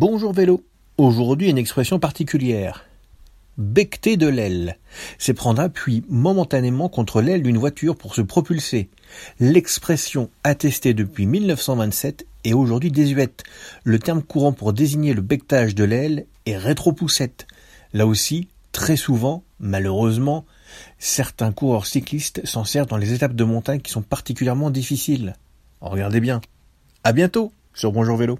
Bonjour Vélo. Aujourd'hui, une expression particulière. Becter de l'aile. C'est prendre appui momentanément contre l'aile d'une voiture pour se propulser. L'expression attestée depuis 1927 est aujourd'hui désuète. Le terme courant pour désigner le bectage de l'aile est rétropoussette. Là aussi, très souvent, malheureusement, certains coureurs cyclistes s'en servent dans les étapes de montagne qui sont particulièrement difficiles. Regardez bien. À bientôt sur Bonjour Vélo.